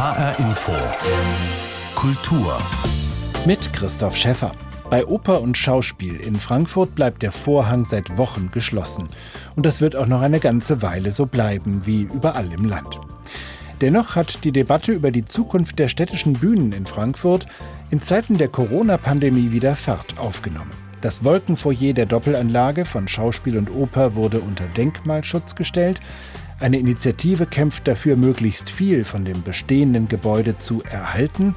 HR Info. Kultur. Mit Christoph Schäffer. Bei Oper und Schauspiel in Frankfurt bleibt der Vorhang seit Wochen geschlossen. Und das wird auch noch eine ganze Weile so bleiben, wie überall im Land. Dennoch hat die Debatte über die Zukunft der städtischen Bühnen in Frankfurt in Zeiten der Corona-Pandemie wieder Fahrt aufgenommen. Das Wolkenfoyer der Doppelanlage von Schauspiel und Oper wurde unter Denkmalschutz gestellt. Eine Initiative kämpft dafür, möglichst viel von dem bestehenden Gebäude zu erhalten.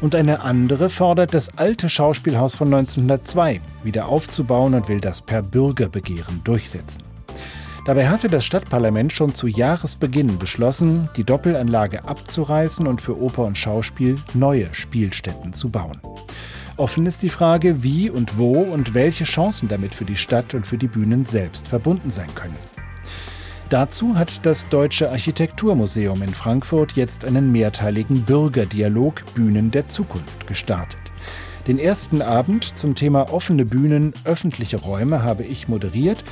Und eine andere fordert, das alte Schauspielhaus von 1902 wieder aufzubauen und will das per Bürgerbegehren durchsetzen. Dabei hatte das Stadtparlament schon zu Jahresbeginn beschlossen, die Doppelanlage abzureißen und für Oper und Schauspiel neue Spielstätten zu bauen. Offen ist die Frage, wie und wo und welche Chancen damit für die Stadt und für die Bühnen selbst verbunden sein können. Dazu hat das Deutsche Architekturmuseum in Frankfurt jetzt einen mehrteiligen Bürgerdialog Bühnen der Zukunft gestartet. Den ersten Abend zum Thema offene Bühnen, öffentliche Räume habe ich moderiert.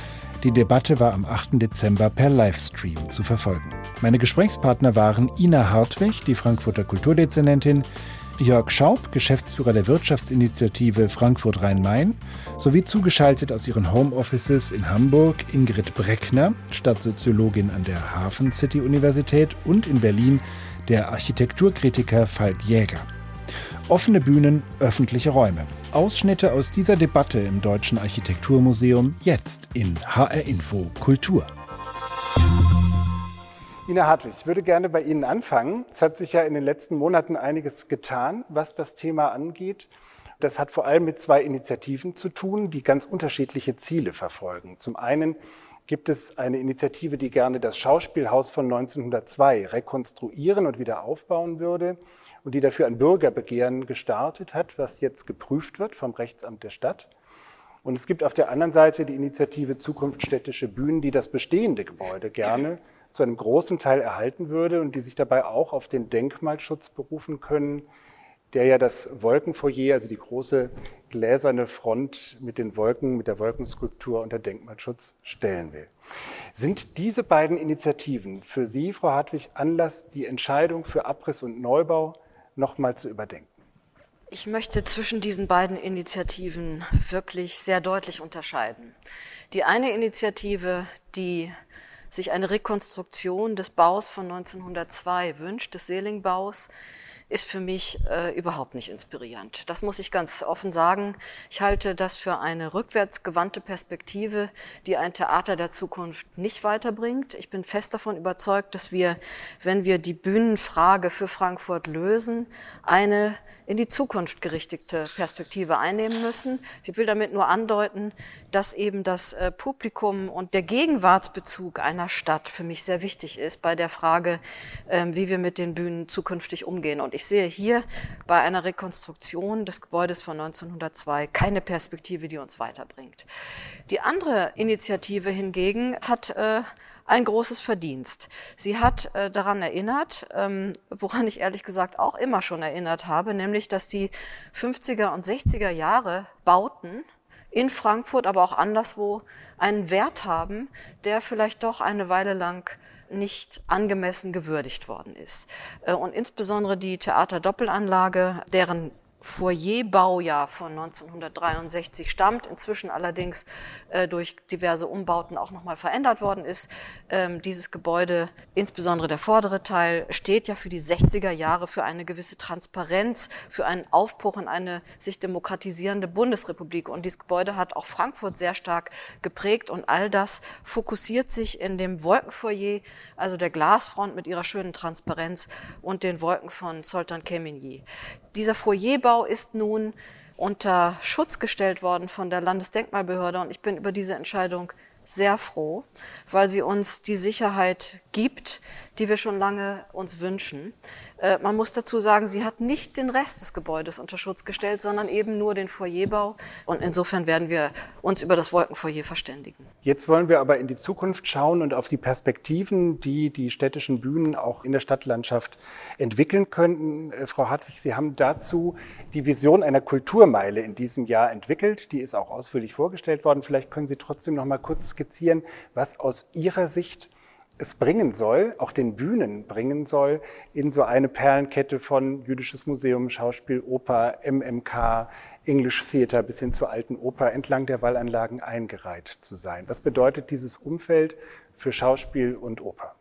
Die Debatte war am 8. Dezember per Livestream zu verfolgen. Meine Gesprächspartner waren Ina Hartwig, die Frankfurter Kulturdezernentin, Jörg Schaub, Geschäftsführer der Wirtschaftsinitiative Frankfurt Rhein-Main, sowie zugeschaltet aus ihren Homeoffices in Hamburg Ingrid Breckner, Stadtsoziologin an der Hafen City Universität und in Berlin der Architekturkritiker Falk Jäger. Offene Bühnen, öffentliche Räume. Ausschnitte aus dieser Debatte im Deutschen Architekturmuseum jetzt in HR Info Kultur. Ina Hartwig, ich würde gerne bei Ihnen anfangen. Es hat sich ja in den letzten Monaten einiges getan, was das Thema angeht. Das hat vor allem mit zwei Initiativen zu tun, die ganz unterschiedliche Ziele verfolgen. Zum einen gibt es eine Initiative, die gerne das Schauspielhaus von 1902 rekonstruieren und wieder aufbauen würde und die dafür ein Bürgerbegehren gestartet hat, was jetzt geprüft wird vom Rechtsamt der Stadt. Und es gibt auf der anderen Seite die Initiative Zukunft städtische Bühnen, die das bestehende Gebäude gerne zu einem großen Teil erhalten würde und die sich dabei auch auf den Denkmalschutz berufen können, der ja das Wolkenfoyer, also die große gläserne Front mit den Wolken, mit der Wolkenskulptur unter Denkmalschutz stellen will. Sind diese beiden Initiativen für Sie, Frau Hartwig, Anlass, die Entscheidung für Abriss und Neubau nochmal zu überdenken? Ich möchte zwischen diesen beiden Initiativen wirklich sehr deutlich unterscheiden. Die eine Initiative, die sich eine Rekonstruktion des Baus von 1902 wünscht, des Seelingbaus, ist für mich äh, überhaupt nicht inspirierend. Das muss ich ganz offen sagen. Ich halte das für eine rückwärtsgewandte Perspektive, die ein Theater der Zukunft nicht weiterbringt. Ich bin fest davon überzeugt, dass wir, wenn wir die Bühnenfrage für Frankfurt lösen, eine in die Zukunft gerichtete Perspektive einnehmen müssen. Ich will damit nur andeuten, dass eben das äh, Publikum und der Gegenwartsbezug einer Stadt für mich sehr wichtig ist bei der Frage, ähm, wie wir mit den Bühnen zukünftig umgehen. Und ich sehe hier bei einer Rekonstruktion des Gebäudes von 1902 keine Perspektive, die uns weiterbringt. Die andere Initiative hingegen hat äh, ein großes Verdienst. Sie hat äh, daran erinnert, ähm, woran ich ehrlich gesagt auch immer schon erinnert habe, nämlich, dass die 50er und 60er Jahre Bauten in Frankfurt, aber auch anderswo einen Wert haben, der vielleicht doch eine Weile lang nicht angemessen gewürdigt worden ist. Äh, und insbesondere die Theaterdoppelanlage, deren Foyerbaujahr von 1963 stammt, inzwischen allerdings äh, durch diverse Umbauten auch nochmal verändert worden ist. Ähm, dieses Gebäude, insbesondere der vordere Teil, steht ja für die 60er Jahre für eine gewisse Transparenz, für einen Aufbruch in eine sich demokratisierende Bundesrepublik. Und dieses Gebäude hat auch Frankfurt sehr stark geprägt und all das fokussiert sich in dem Wolkenfoyer, also der Glasfront mit ihrer schönen Transparenz und den Wolken von Sultan Kemeny. Dieser Foyerbau ist nun unter Schutz gestellt worden von der Landesdenkmalbehörde und ich bin über diese Entscheidung sehr froh, weil sie uns die Sicherheit gibt, die wir schon lange uns wünschen. Äh, man muss dazu sagen, sie hat nicht den Rest des Gebäudes unter Schutz gestellt, sondern eben nur den Foyerbau. Und insofern werden wir uns über das Wolkenfoyer verständigen. Jetzt wollen wir aber in die Zukunft schauen und auf die Perspektiven, die die städtischen Bühnen auch in der Stadtlandschaft entwickeln könnten. Äh, Frau Hartwig, Sie haben dazu die Vision einer Kulturmeile in diesem Jahr entwickelt. Die ist auch ausführlich vorgestellt worden. Vielleicht können Sie trotzdem noch mal kurz skizzieren, was aus Ihrer Sicht es bringen soll, auch den Bühnen bringen soll, in so eine Perlenkette von Jüdisches Museum, Schauspiel, Oper, MMK, English Theater bis hin zur alten Oper entlang der Wallanlagen eingereiht zu sein. Was bedeutet dieses Umfeld für Schauspiel und Oper?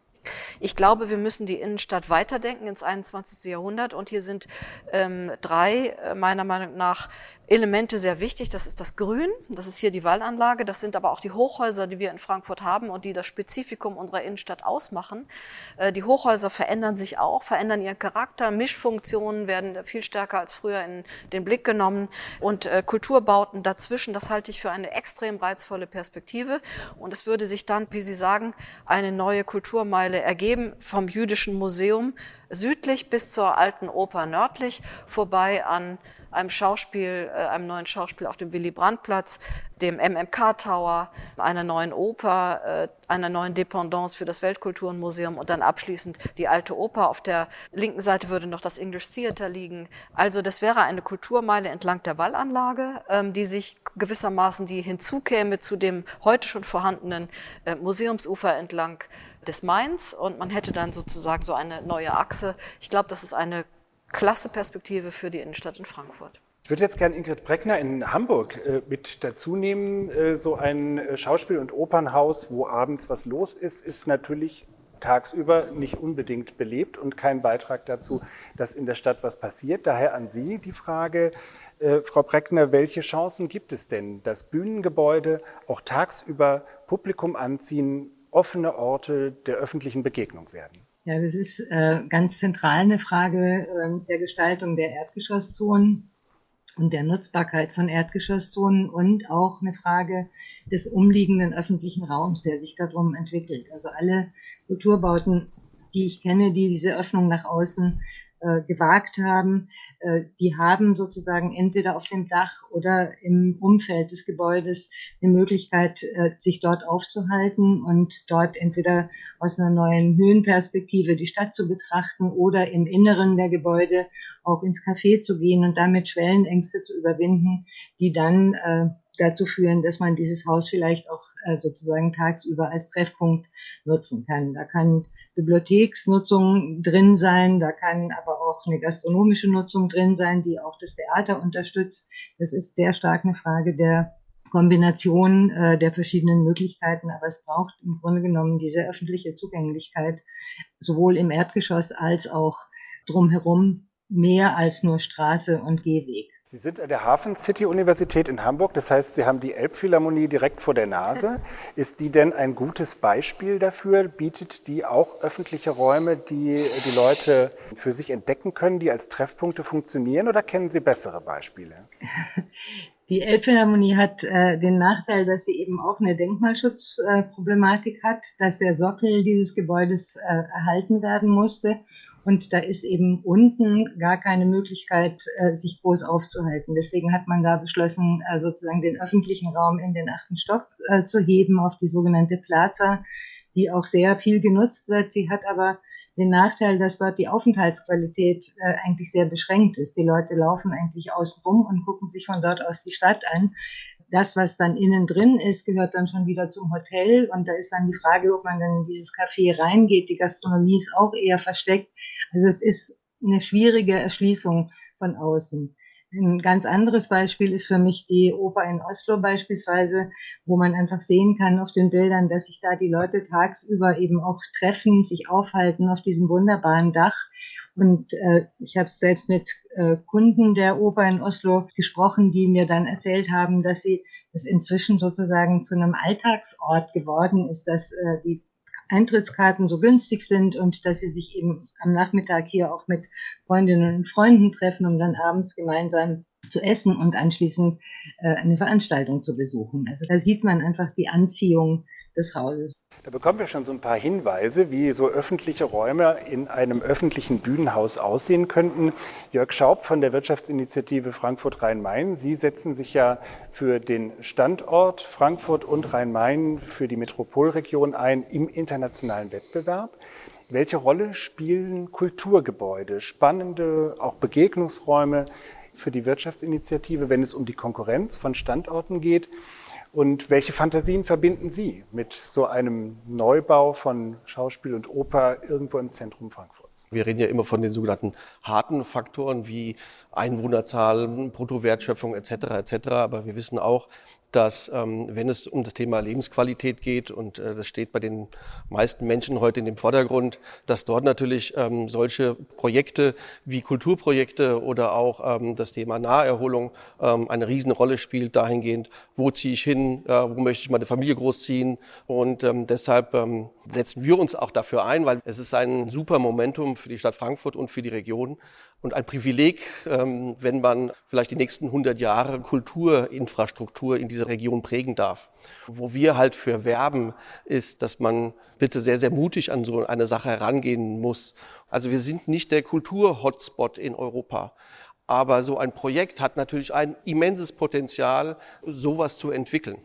Ich glaube, wir müssen die Innenstadt weiterdenken ins 21. Jahrhundert. Und hier sind ähm, drei, äh, meiner Meinung nach, Elemente sehr wichtig. Das ist das Grün, das ist hier die Wallanlage, das sind aber auch die Hochhäuser, die wir in Frankfurt haben und die das Spezifikum unserer Innenstadt ausmachen. Äh, die Hochhäuser verändern sich auch, verändern ihren Charakter. Mischfunktionen werden viel stärker als früher in den Blick genommen. Und äh, Kulturbauten dazwischen, das halte ich für eine extrem reizvolle Perspektive. Und es würde sich dann, wie Sie sagen, eine neue Kulturmeile ergeben vom Jüdischen Museum südlich bis zur alten Oper nördlich, vorbei an einem Schauspiel, äh, einem neuen Schauspiel auf dem Willy Brandt-Platz, dem MMK Tower, einer neuen Oper, äh, einer neuen Dependance für das Weltkulturenmuseum und dann abschließend die alte Oper. Auf der linken Seite würde noch das English Theater liegen. Also das wäre eine Kulturmeile entlang der Wallanlage, ähm, die sich gewissermaßen die hinzukäme zu dem heute schon vorhandenen äh, Museumsufer entlang des Mains und man hätte dann sozusagen so eine neue Achse. Ich glaube, das ist eine klasse Perspektive für die Innenstadt in Frankfurt. Ich würde jetzt gerne Ingrid Breckner in Hamburg äh, mit dazu nehmen. Äh, so ein äh, Schauspiel- und Opernhaus, wo abends was los ist, ist natürlich tagsüber nicht unbedingt belebt und kein Beitrag dazu, dass in der Stadt was passiert. Daher an Sie die Frage, äh, Frau Breckner, welche Chancen gibt es denn, dass Bühnengebäude auch tagsüber Publikum anziehen, offene Orte der öffentlichen Begegnung werden? Ja, das ist äh, ganz zentral eine Frage äh, der Gestaltung der Erdgeschosszonen und der Nutzbarkeit von Erdgeschosszonen und auch eine Frage des umliegenden öffentlichen Raums, der sich darum entwickelt. Also alle Kulturbauten, die ich kenne, die diese Öffnung nach außen äh, gewagt haben, äh, die haben sozusagen entweder auf dem Dach oder im Umfeld des Gebäudes eine Möglichkeit, äh, sich dort aufzuhalten und dort entweder aus einer neuen Höhenperspektive die Stadt zu betrachten oder im Inneren der Gebäude auch ins Café zu gehen und damit Schwellenängste zu überwinden, die dann äh, dazu führen, dass man dieses Haus vielleicht auch äh, sozusagen tagsüber als Treffpunkt nutzen kann. Da kann Bibliotheksnutzung drin sein, da kann aber auch eine gastronomische Nutzung drin sein, die auch das Theater unterstützt. Das ist sehr stark eine Frage der Kombination äh, der verschiedenen Möglichkeiten, aber es braucht im Grunde genommen diese öffentliche Zugänglichkeit, sowohl im Erdgeschoss als auch drumherum, mehr als nur Straße und Gehweg. Sie sind an der Hafen City Universität in Hamburg, das heißt, Sie haben die Elbphilharmonie direkt vor der Nase. Ist die denn ein gutes Beispiel dafür? Bietet die auch öffentliche Räume, die die Leute für sich entdecken können, die als Treffpunkte funktionieren oder kennen Sie bessere Beispiele? Die Elbphilharmonie hat äh, den Nachteil, dass sie eben auch eine Denkmalschutzproblematik äh, hat, dass der Sockel dieses Gebäudes äh, erhalten werden musste und da ist eben unten gar keine Möglichkeit, äh, sich groß aufzuhalten. Deswegen hat man da beschlossen, äh, sozusagen den öffentlichen Raum in den achten Stock äh, zu heben auf die sogenannte Plaza, die auch sehr viel genutzt wird. Sie hat aber den Nachteil, dass dort die Aufenthaltsqualität eigentlich sehr beschränkt ist. Die Leute laufen eigentlich außen rum und gucken sich von dort aus die Stadt an das, was dann innen drin ist, gehört dann schon wieder zum Hotel. Und da ist dann die Frage, ob man dann in dieses Café reingeht. Die Gastronomie ist auch eher versteckt. Also es ist eine schwierige Erschließung von außen. Ein ganz anderes Beispiel ist für mich die Oper in Oslo beispielsweise, wo man einfach sehen kann auf den Bildern, dass sich da die Leute tagsüber eben auch treffen, sich aufhalten auf diesem wunderbaren Dach und äh, ich habe selbst mit äh, Kunden der Oper in Oslo gesprochen, die mir dann erzählt haben, dass sie das inzwischen sozusagen zu einem Alltagsort geworden ist, dass äh, die Eintrittskarten so günstig sind und dass sie sich eben am Nachmittag hier auch mit Freundinnen und Freunden treffen, um dann abends gemeinsam zu essen und anschließend äh, eine Veranstaltung zu besuchen. Also da sieht man einfach die Anziehung des Hauses. Da bekommen wir schon so ein paar Hinweise, wie so öffentliche Räume in einem öffentlichen Bühnenhaus aussehen könnten. Jörg Schaub von der Wirtschaftsinitiative Frankfurt Rhein-Main. Sie setzen sich ja für den Standort Frankfurt und Rhein-Main für die Metropolregion ein im internationalen Wettbewerb. Welche Rolle spielen Kulturgebäude, spannende auch Begegnungsräume für die Wirtschaftsinitiative, wenn es um die Konkurrenz von Standorten geht. Und welche Fantasien verbinden Sie mit so einem Neubau von Schauspiel und Oper irgendwo im Zentrum Wir reden ja immer von den sogenannten harten Faktoren wie Einwohnerzahl, Bruttowertschöpfung etc. etc. Aber wir wissen auch, dass ähm, wenn es um das Thema Lebensqualität geht und äh, das steht bei den meisten Menschen heute in dem Vordergrund, dass dort natürlich ähm, solche Projekte wie Kulturprojekte oder auch ähm, das Thema Naherholung ähm, eine Riesenrolle spielt dahingehend, wo ziehe ich hin, äh, wo möchte ich meine Familie großziehen und ähm, deshalb ähm, setzen wir uns auch dafür ein, weil es ist ein super Momentum für die Stadt Frankfurt und für die Region und ein Privileg, ähm, wenn man vielleicht die nächsten 100 Jahre Kulturinfrastruktur in dieser Region prägen darf. Wo wir halt für werben, ist, dass man bitte sehr, sehr mutig an so eine Sache herangehen muss. Also wir sind nicht der Kultur-Hotspot in Europa. Aber so ein Projekt hat natürlich ein immenses Potenzial, sowas zu entwickeln.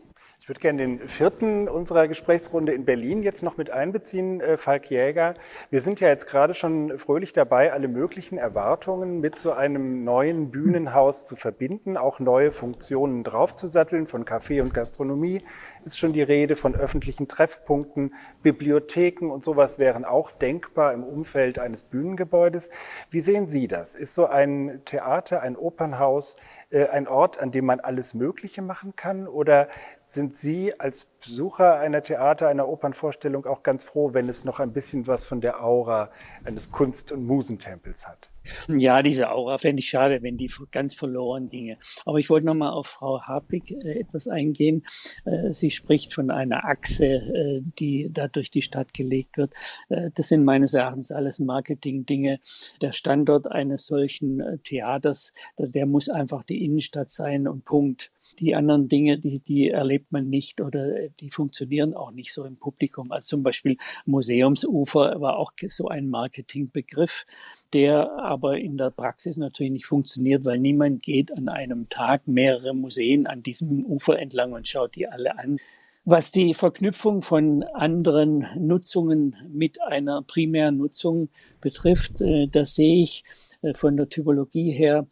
Ich würde gerne den vierten unserer Gesprächsrunde in Berlin jetzt noch mit einbeziehen, äh, Falk Jäger. Wir sind ja jetzt gerade schon fröhlich dabei, alle möglichen Erwartungen mit so einem neuen Bühnenhaus zu verbinden, auch neue Funktionen draufzusatteln. Von Café und Gastronomie ist schon die Rede, von öffentlichen Treffpunkten, Bibliotheken und sowas wären auch denkbar im Umfeld eines Bühnengebäudes. Wie sehen Sie das? Ist so ein Theater, ein Opernhaus ein Ort, an dem man alles Mögliche machen kann? Oder sind Sie als Besucher einer Theater, einer Opernvorstellung auch ganz froh, wenn es noch ein bisschen was von der Aura eines Kunst- und Musentempels hat? Ja, diese Aura fände ich schade, wenn die ganz verloren ginge. Aber ich wollte noch mal auf Frau Harpig äh, etwas eingehen. Äh, sie spricht von einer Achse, äh, die da durch die Stadt gelegt wird. Äh, das sind meines Erachtens alles Marketing-Dinge. Der Standort eines solchen äh, Theaters, der muss einfach die Innenstadt sein und Punkt. Die anderen Dinge, die, die erlebt man nicht oder äh, die funktionieren auch nicht so im Publikum. Also zum Beispiel Museumsufer war auch so ein Marketingbegriff, der aber in der Praxis natürlich nicht funktioniert, weil niemand geht an einem Tag mehrere Museen an diesem Ufer entlang und schaut die alle an. Was die Verknüpfung von anderen Nutzungen mit einer primären Nutzung betrifft, äh, das sehe ich äh, von der Typologie her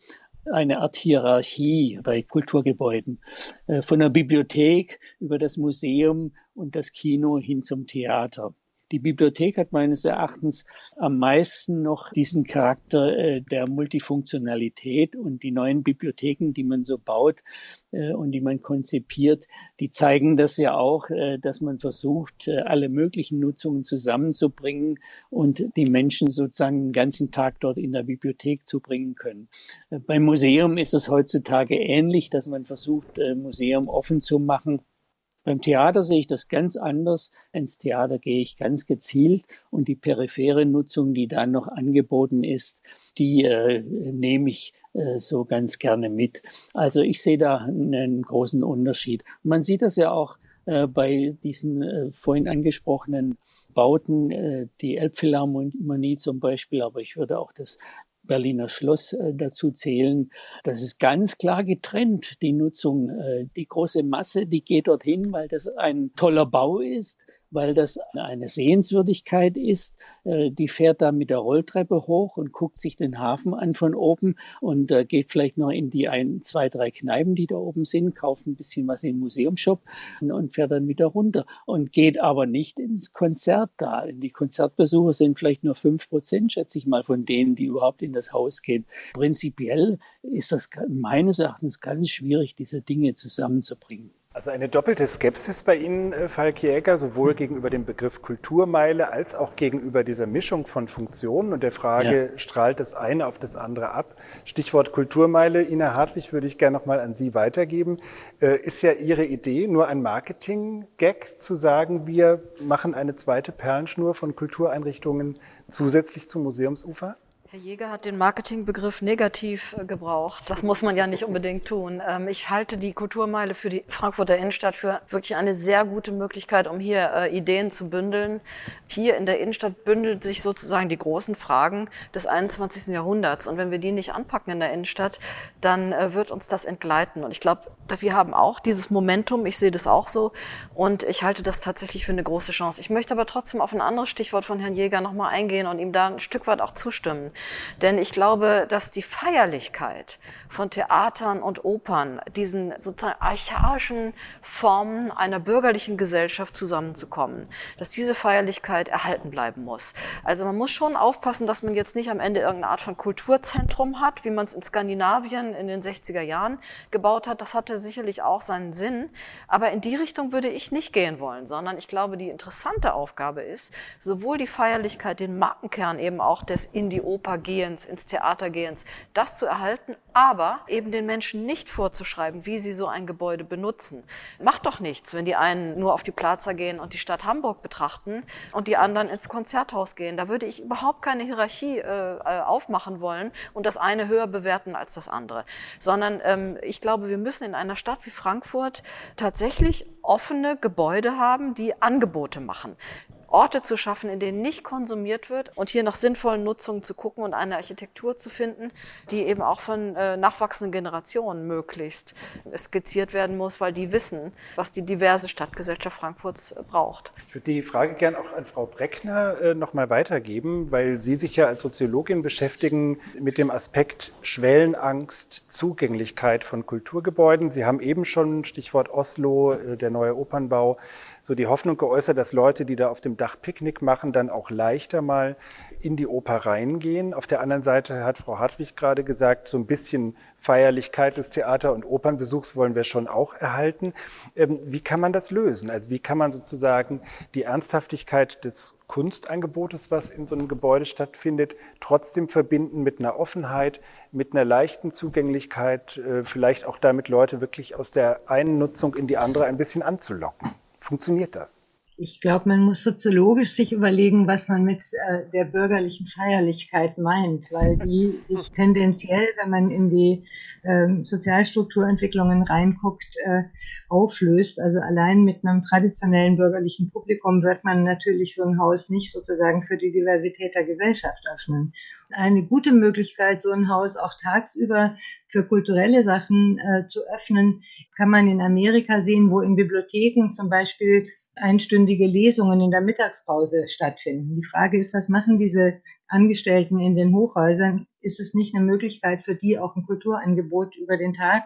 eine Art Hierarchie bei Kulturgebäuden. Äh, von der Bibliothek über das Museum und das Kino hin zum Theater. Die Bibliothek hat meines Erachtens am meisten noch diesen Charakter äh, der Multifunktionalität und die neuen Bibliotheken, die man so baut äh, und die man konzipiert, die zeigen das ja auch, äh, dass man versucht, äh, alle möglichen Nutzungen zusammenzubringen und die Menschen sozusagen den ganzen Tag dort in der Bibliothek zu bringen können. Äh, beim Museum ist es heutzutage ähnlich, dass man versucht, äh, Museum offen zu machen beim Theater sehe ich das ganz anders. Ins Theater gehe ich ganz gezielt und die periphere Nutzung, die da noch angeboten ist, die äh, nehme ich äh, so ganz gerne mit. Also ich sehe da einen großen Unterschied. Man sieht das ja auch äh, bei diesen äh, vorhin angesprochenen Bauten, äh, die Elbphilharmonie zum Beispiel, aber ich würde auch das Berliner Schloss äh, dazu zählen. Das ist ganz klar getrennt, die Nutzung. Äh, die große Masse, die geht dorthin, weil das ein toller Bau ist weil das eine Sehenswürdigkeit ist. Äh, die fährt da mit der Rolltreppe hoch und guckt sich den Hafen an von oben und äh, geht vielleicht noch in die ein, zwei, drei Kneipen, die da oben sind, kauft ein bisschen was im Museumshop und fährt dann wieder runter und geht aber nicht ins Konzert da. Die Konzertbesucher sind vielleicht nur fünf Prozent, schätze ich mal, von denen, die überhaupt in das Haus gehen. Prinzipiell ist das meines Erachtens ganz schwierig, diese Dinge zusammenzubringen. Also eine doppelte Skepsis bei Ihnen, äh, Falk Jäger, sowohl gegenüber dem Begriff Kulturmeile als auch gegenüber dieser Mischung von Funktionen und der Frage, ja. strahlt das eine auf das andere ab? Stichwort Kulturmeile, Ina Hartwig würde ich gerne nochmal an Sie weitergeben. Äh, ist ja Ihre Idee nur ein Marketing-Gag zu sagen, wir machen eine zweite Perlenschnur von Kultureinrichtungen zusätzlich zum Museumsufer? Herr Jäger hat den Marketingbegriff negativ äh, gebraucht. Das muss man ja nicht unbedingt tun. Ähm, ich halte die Kulturmeile für die Frankfurter Innenstadt für wirklich eine sehr gute Möglichkeit, um hier äh, Ideen zu bündeln. Hier in der Innenstadt bündelt sich sozusagen die großen Fragen des 21. Jahrhunderts. Und wenn wir die nicht anpacken in der Innenstadt, dann äh, wird uns das entgleiten. Und ich glaube, wir haben auch dieses Momentum. Ich sehe das auch so. Und ich halte das tatsächlich für eine große Chance. Ich möchte aber trotzdem auf ein anderes Stichwort von Herrn Jäger nochmal eingehen und ihm da ein Stück weit auch zustimmen. Denn ich glaube, dass die Feierlichkeit von Theatern und Opern, diesen sozusagen archaischen Formen einer bürgerlichen Gesellschaft zusammenzukommen, dass diese Feierlichkeit erhalten bleiben muss. Also man muss schon aufpassen, dass man jetzt nicht am Ende irgendeine Art von Kulturzentrum hat, wie man es in Skandinavien in den 60er Jahren gebaut hat. Das hatte sicherlich auch seinen Sinn. Aber in die Richtung würde ich nicht gehen wollen, sondern ich glaube, die interessante Aufgabe ist, sowohl die Feierlichkeit, den Markenkern eben auch des in die Oper gehens, ins Theater gehens, das zu erhalten, aber eben den Menschen nicht vorzuschreiben, wie sie so ein Gebäude benutzen. Macht doch nichts, wenn die einen nur auf die Plaza gehen und die Stadt Hamburg betrachten und die anderen ins Konzerthaus gehen. Da würde ich überhaupt keine Hierarchie äh, äh aufmachen wollen und das eine höher bewerten als das andere, sondern ähm, ich glaube, wir müssen in einer Stadt wie Frankfurt tatsächlich offene Gebäude haben, die Angebote machen. Orte zu schaffen, in denen nicht konsumiert wird und hier nach sinnvollen Nutzungen zu gucken und eine Architektur zu finden, die eben auch von äh, nachwachsenden Generationen möglichst skizziert werden muss, weil die wissen, was die diverse Stadtgesellschaft Frankfurts äh, braucht. Ich würde die Frage gerne auch an Frau Breckner äh, noch mal weitergeben, weil Sie sich ja als Soziologin beschäftigen mit dem Aspekt Schwellenangst, Zugänglichkeit von Kulturgebäuden. Sie haben eben schon Stichwort Oslo, äh, der neue Opernbau, so die Hoffnung geäußert, dass Leute, die da auf dem Dach Picknick machen, dann auch leichter mal in die Oper reingehen. Auf der anderen Seite hat Frau Hartwig gerade gesagt, so ein bisschen Feierlichkeit des Theater- und Opernbesuchs wollen wir schon auch erhalten. Ähm, wie kann man das lösen? Also wie kann man sozusagen die Ernsthaftigkeit des Kunstangebotes, was in so einem Gebäude stattfindet, trotzdem verbinden mit einer Offenheit, mit einer leichten Zugänglichkeit, äh, vielleicht auch damit Leute wirklich aus der einen Nutzung in die andere ein bisschen anzulocken? Funktioniert das? Ich glaube, man muss soziologisch sich überlegen, was man mit äh, der bürgerlichen Feierlichkeit meint, weil die sich tendenziell, wenn man in die äh, Sozialstrukturentwicklungen reinguckt, äh, auflöst. Also allein mit einem traditionellen bürgerlichen Publikum wird man natürlich so ein Haus nicht sozusagen für die Diversität der Gesellschaft öffnen. Eine gute Möglichkeit, so ein Haus auch tagsüber für kulturelle Sachen äh, zu öffnen, kann man in Amerika sehen, wo in Bibliotheken zum Beispiel einstündige Lesungen in der Mittagspause stattfinden. Die Frage ist, was machen diese Angestellten in den Hochhäusern? Ist es nicht eine Möglichkeit für die auch ein Kulturangebot über den Tag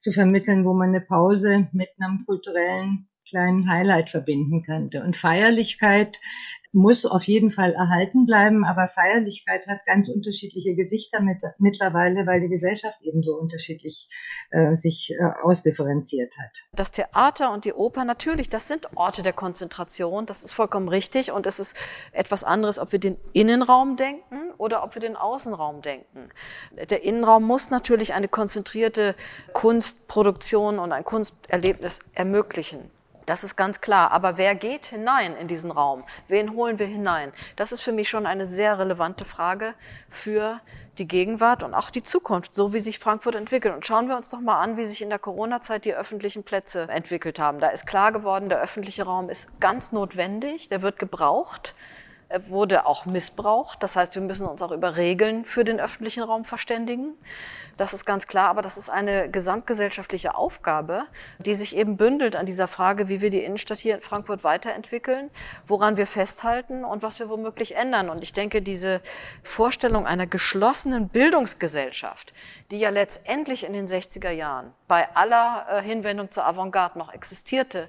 zu vermitteln, wo man eine Pause mit einem kulturellen kleinen Highlight verbinden könnte? Und Feierlichkeit muss auf jeden Fall erhalten bleiben, aber Feierlichkeit hat ganz unterschiedliche Gesichter mit, mittlerweile, weil die Gesellschaft eben so unterschiedlich äh, sich äh, ausdifferenziert hat. Das Theater und die Oper, natürlich, das sind Orte der Konzentration, das ist vollkommen richtig und es ist etwas anderes, ob wir den Innenraum denken oder ob wir den Außenraum denken. Der Innenraum muss natürlich eine konzentrierte Kunstproduktion und ein Kunsterlebnis ermöglichen. Das ist ganz klar. Aber wer geht hinein in diesen Raum? Wen holen wir hinein? Das ist für mich schon eine sehr relevante Frage für die Gegenwart und auch die Zukunft, so wie sich Frankfurt entwickelt. Und schauen wir uns doch mal an, wie sich in der Corona-Zeit die öffentlichen Plätze entwickelt haben. Da ist klar geworden, der öffentliche Raum ist ganz notwendig, der wird gebraucht wurde auch missbraucht. Das heißt, wir müssen uns auch über Regeln für den öffentlichen Raum verständigen. Das ist ganz klar, aber das ist eine gesamtgesellschaftliche Aufgabe, die sich eben bündelt an dieser Frage, wie wir die Innenstadt hier in Frankfurt weiterentwickeln, woran wir festhalten und was wir womöglich ändern. Und ich denke, diese Vorstellung einer geschlossenen Bildungsgesellschaft, die ja letztendlich in den 60er Jahren bei aller äh, Hinwendung zur Avantgarde noch existierte,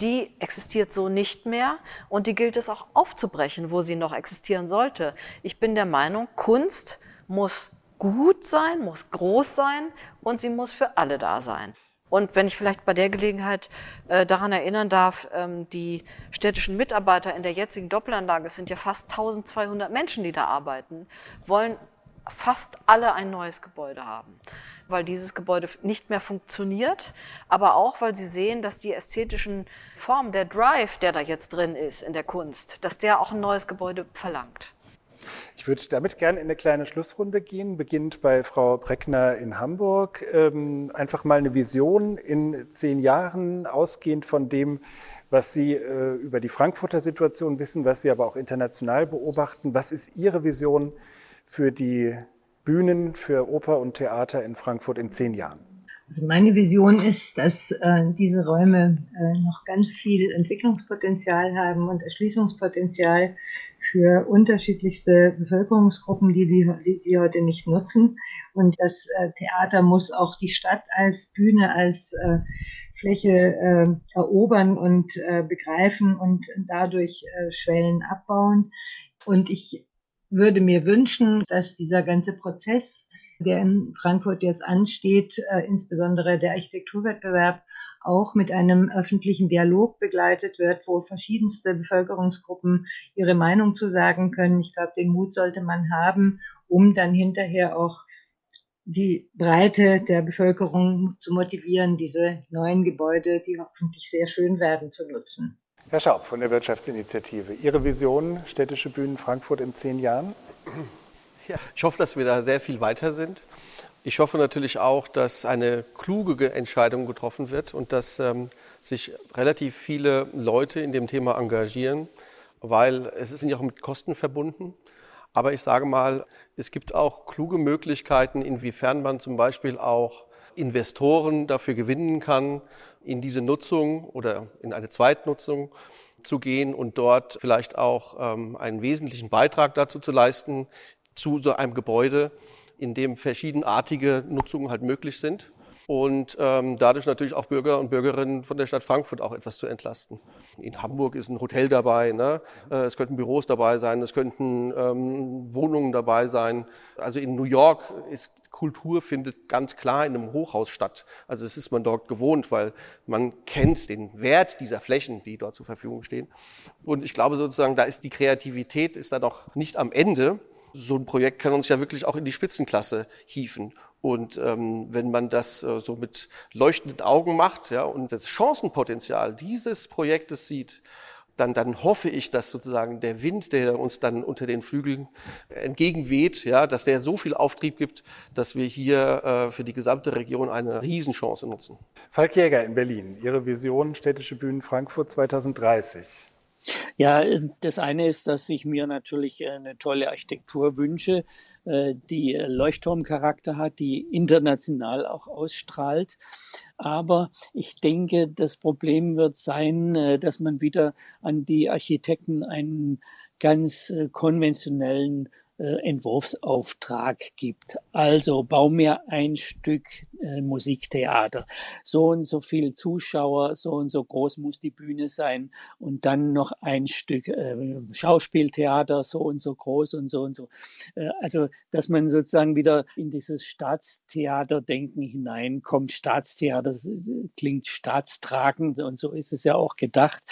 die existiert so nicht mehr und die gilt es auch aufzubrechen, wo sie noch existieren sollte. Ich bin der Meinung, Kunst muss gut sein, muss groß sein und sie muss für alle da sein. Und wenn ich vielleicht bei der Gelegenheit äh, daran erinnern darf, ähm, die städtischen Mitarbeiter in der jetzigen Doppelanlage, es sind ja fast 1200 Menschen, die da arbeiten, wollen fast alle ein neues Gebäude haben, weil dieses Gebäude nicht mehr funktioniert, aber auch, weil sie sehen, dass die ästhetischen Formen, der Drive, der da jetzt drin ist in der Kunst, dass der auch ein neues Gebäude verlangt. Ich würde damit gerne in eine kleine Schlussrunde gehen, beginnt bei Frau Breckner in Hamburg. Ähm, einfach mal eine Vision in zehn Jahren, ausgehend von dem, was Sie äh, über die Frankfurter Situation wissen, was Sie aber auch international beobachten. Was ist Ihre Vision für die Bühnen, für Oper und Theater in Frankfurt in zehn Jahren? Also meine Vision ist, dass äh, diese Räume äh, noch ganz viel Entwicklungspotenzial haben und Erschließungspotenzial für unterschiedlichste Bevölkerungsgruppen, die die, heute nicht nutzen. Und das äh, Theater muss auch die Stadt als Bühne, als äh, Fläche äh, erobern und äh, begreifen und dadurch Schwellen abbauen. Und ich würde mir wünschen, dass dieser ganze Prozess, der in Frankfurt jetzt ansteht, äh, insbesondere der Architekturwettbewerb, auch mit einem öffentlichen Dialog begleitet wird, wo verschiedenste Bevölkerungsgruppen ihre Meinung zu sagen können. Ich glaube, den Mut sollte man haben, um dann hinterher auch die Breite der Bevölkerung zu motivieren, diese neuen Gebäude, die hoffentlich sehr schön werden, zu nutzen. Herr Schaub von der Wirtschaftsinitiative, Ihre Vision städtische Bühnen Frankfurt in zehn Jahren? Ja, ich hoffe, dass wir da sehr viel weiter sind. Ich hoffe natürlich auch, dass eine kluge Entscheidung getroffen wird und dass ähm, sich relativ viele Leute in dem Thema engagieren, weil es ist ja auch mit Kosten verbunden. Aber ich sage mal, es gibt auch kluge Möglichkeiten, inwiefern man zum Beispiel auch Investoren dafür gewinnen kann, in diese Nutzung oder in eine Zweitnutzung zu gehen und dort vielleicht auch ähm, einen wesentlichen Beitrag dazu zu leisten, zu so einem Gebäude, in dem verschiedenartige Nutzungen halt möglich sind und ähm, dadurch natürlich auch Bürger und Bürgerinnen von der Stadt Frankfurt auch etwas zu entlasten. In Hamburg ist ein Hotel dabei, ne? Äh, es könnten Büros dabei sein, es könnten ähm, Wohnungen dabei sein. Also in New York ist Kultur findet ganz klar in einem Hochhaus statt. Also es ist man dort gewohnt, weil man kennt den Wert dieser Flächen, die dort zur Verfügung stehen. Und ich glaube sozusagen, da ist die Kreativität ist da noch nicht am Ende, so ein Projekt kann uns ja wirklich auch in die Spitzenklasse hieven. Und ähm, wenn man das äh, so mit leuchtenden Augen macht ja, und das Chancenpotenzial dieses Projektes sieht, dann, dann hoffe ich, dass sozusagen der Wind, der uns dann unter den Flügeln entgegenweht, ja, dass der so viel Auftrieb gibt, dass wir hier äh, für die gesamte Region eine Riesenchance nutzen. Falk Jäger in Berlin, Ihre Vision Städtische Bühnen Frankfurt 2030. Ja, das eine ist, dass ich mir natürlich eine tolle Architektur wünsche, äh, die Leuchtturmcharakter hat, die international auch ausstrahlt. Aber ich denke, das Problem wird sein, äh, dass man wieder an die Architekten einen ganz äh, konventionellen Entwurfsauftrag gibt. Also bau mir ein Stück äh, Musiktheater. So und so viel Zuschauer, so und so groß muss die Bühne sein und dann noch ein Stück äh, Schauspieltheater, so und so groß und so und so. Äh, also, dass man sozusagen wieder in dieses Staatstheaterdenken hineinkommt. Staatstheater äh, klingt staatstragend und so ist es ja auch gedacht.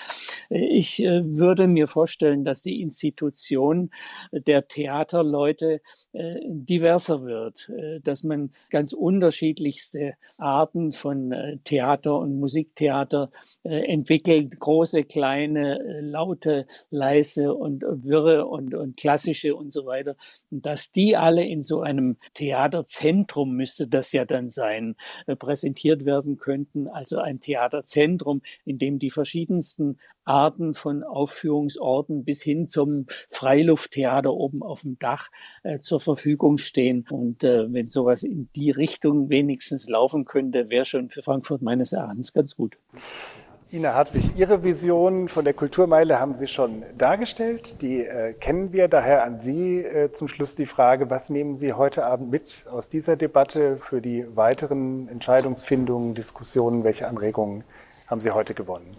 Äh, ich äh, würde mir vorstellen, dass die Institution der Theaterleute diverser wird, dass man ganz unterschiedlich unterschiedlichste Arten von äh, Theater und Musiktheater äh, entwickelt. Große, kleine, äh, laute, leise und wirre und, und klassische und so weiter. Und dass die alle in so einem Theaterzentrum müsste das ja dann sein, präsentiert werden könnten. Also ein Theaterzentrum, in dem die verschiedensten Arten von Aufführungsorten bis hin zum Freilufttheater oben auf dem Dach äh, zur Verfügung stehen. Und äh, wenn sowas in die Richtung wenigstens laufen könnte, wäre schon für Frankfurt meines Erachtens ganz gut. Ina Hartwig, Ihre Vision von der Kulturmeile haben Sie schon dargestellt. Die äh, kennen wir. Daher an Sie äh, zum Schluss die Frage, was nehmen Sie heute Abend mit aus dieser Debatte für die weiteren Entscheidungsfindungen, Diskussionen? Welche Anregungen haben Sie heute gewonnen?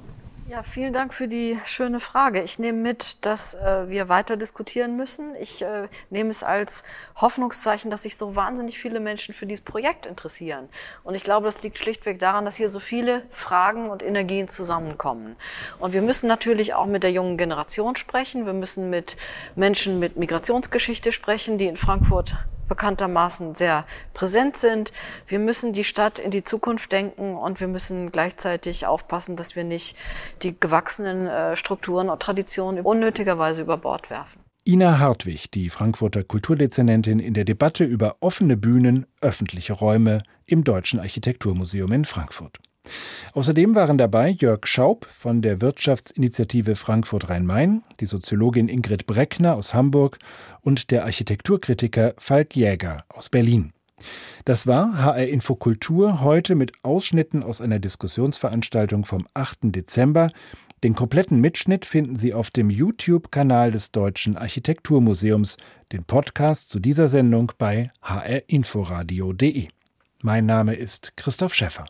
Ja, vielen Dank für die schöne Frage. Ich nehme mit, dass äh, wir weiter diskutieren müssen. Ich äh, nehme es als Hoffnungszeichen, dass sich so wahnsinnig viele Menschen für dieses Projekt interessieren. Und ich glaube, das liegt schlichtweg daran, dass hier so viele Fragen und Energien zusammenkommen. Und wir müssen natürlich auch mit der jungen Generation sprechen. Wir müssen mit Menschen mit Migrationsgeschichte sprechen, die in Frankfurt bekanntermaßen sehr präsent sind. Wir müssen die Stadt in die Zukunft denken und wir müssen gleichzeitig aufpassen, dass wir nicht die gewachsenen äh, Strukturen und Traditionen unnötigerweise über Bord werfen. Ina Hartwig, die Frankfurter Kulturdezernentin in der Debatte über offene Bühnen, öffentliche Räume im Deutschen Architekturmuseum in Frankfurt. Außerdem waren dabei Jörg Schaub von der Wirtschaftsinitiative Frankfurt Rhein-Main, die Soziologin Ingrid Breckner aus Hamburg und der Architekturkritiker Falk Jäger aus Berlin. Das war HR Infokultur heute mit Ausschnitten aus einer Diskussionsveranstaltung vom 8. Dezember, Den kompletten Mitschnitt finden Sie auf dem YouTube-Kanal des Deutschen Architekturmuseums, den Podcast zu dieser Sendung bei hrinforadio.de. Mein Name ist Christoph Schäffer.